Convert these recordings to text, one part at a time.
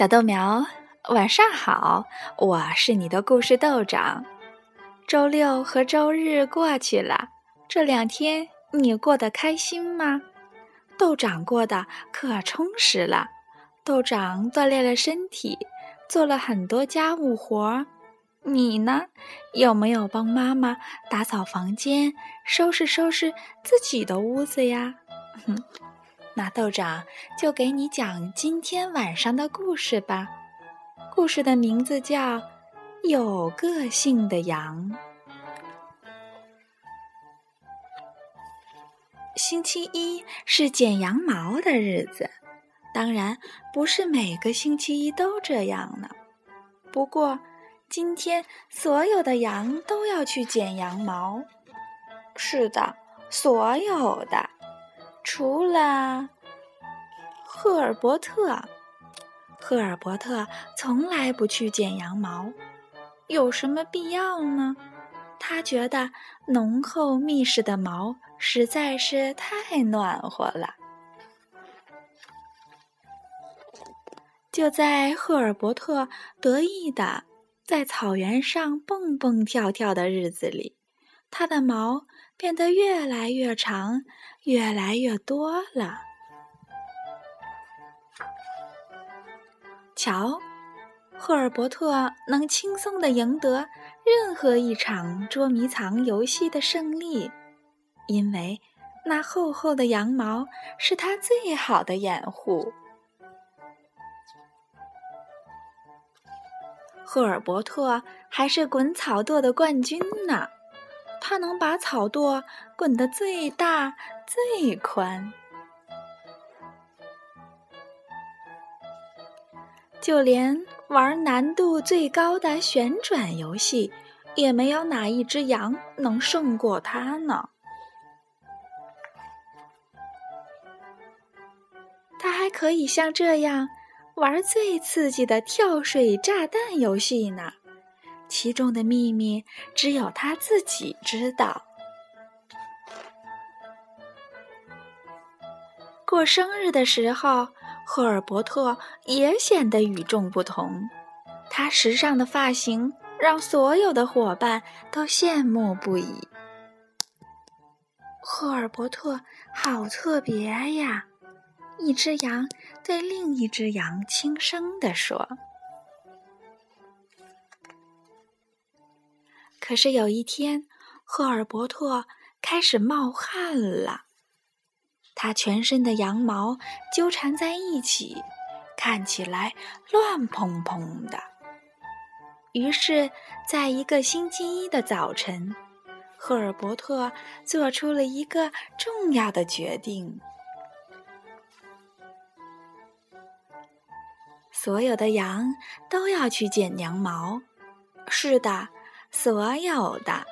小豆苗，晚上好！我是你的故事豆长。周六和周日过去了，这两天你过得开心吗？豆长过得可充实了。豆长锻炼了身体，做了很多家务活儿。你呢？有没有帮妈妈打扫房间、收拾收拾自己的屋子呀？哼。那豆长就给你讲今天晚上的故事吧。故事的名字叫《有个性的羊》。星期一是剪羊毛的日子，当然不是每个星期一都这样呢。不过今天所有的羊都要去剪羊毛。是的，所有的。除了赫尔伯特，赫尔伯特从来不去剪羊毛，有什么必要呢？他觉得浓厚密实的毛实在是太暖和了。就在赫尔伯特得意的在草原上蹦蹦跳跳的日子里，他的毛变得越来越长。越来越多了。瞧，赫尔伯特能轻松的赢得任何一场捉迷藏游戏的胜利，因为那厚厚的羊毛是他最好的掩护。赫尔伯特还是滚草垛的冠军呢。它能把草垛滚得最大最宽，就连玩难度最高的旋转游戏，也没有哪一只羊能胜过它呢。它还可以像这样玩最刺激的跳水炸弹游戏呢。其中的秘密只有他自己知道。过生日的时候，赫尔伯特也显得与众不同。他时尚的发型让所有的伙伴都羡慕不已。赫尔伯特好特别呀！一只羊对另一只羊轻声地说。可是有一天，赫尔伯特开始冒汗了，他全身的羊毛纠缠在一起，看起来乱蓬蓬的。于是，在一个星期一的早晨，赫尔伯特做出了一个重要的决定：所有的羊都要去剪羊毛。是的。所有的，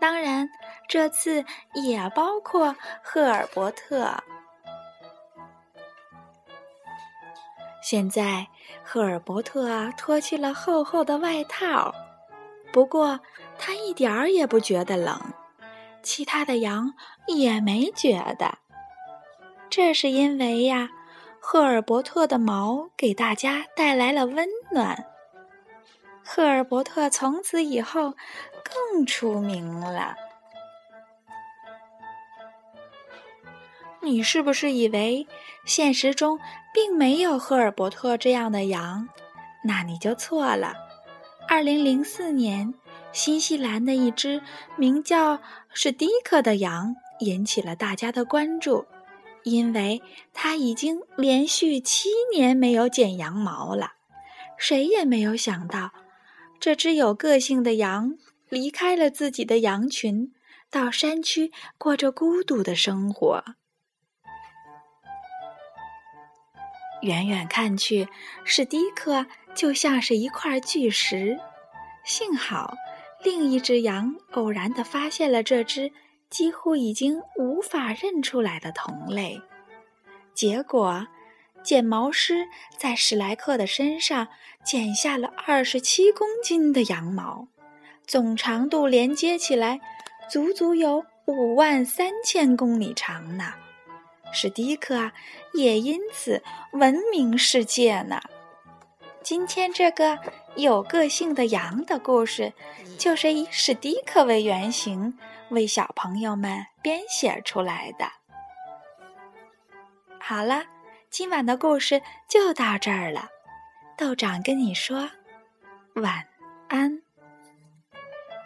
当然，这次也包括赫尔伯特。现在，赫尔伯特脱去了厚厚的外套，不过他一点儿也不觉得冷。其他的羊也没觉得，这是因为呀，赫尔伯特的毛给大家带来了温暖。赫尔伯特从此以后更出名了。你是不是以为现实中并没有赫尔伯特这样的羊？那你就错了。二零零四年，新西兰的一只名叫史迪克的羊引起了大家的关注，因为它已经连续七年没有剪羊毛了。谁也没有想到。这只有个性的羊离开了自己的羊群，到山区过着孤独的生活。远远看去，史迪克就像是一块巨石。幸好，另一只羊偶然地发现了这只几乎已经无法认出来的同类，结果。剪毛师在史莱克的身上剪下了二十七公斤的羊毛，总长度连接起来，足足有五万三千公里长呢。史迪克也因此闻名世界呢。今天这个有个性的羊的故事，就是以史迪克为原型，为小朋友们编写出来的。好了，今晚的故事就到这儿了。豆长跟你说晚安。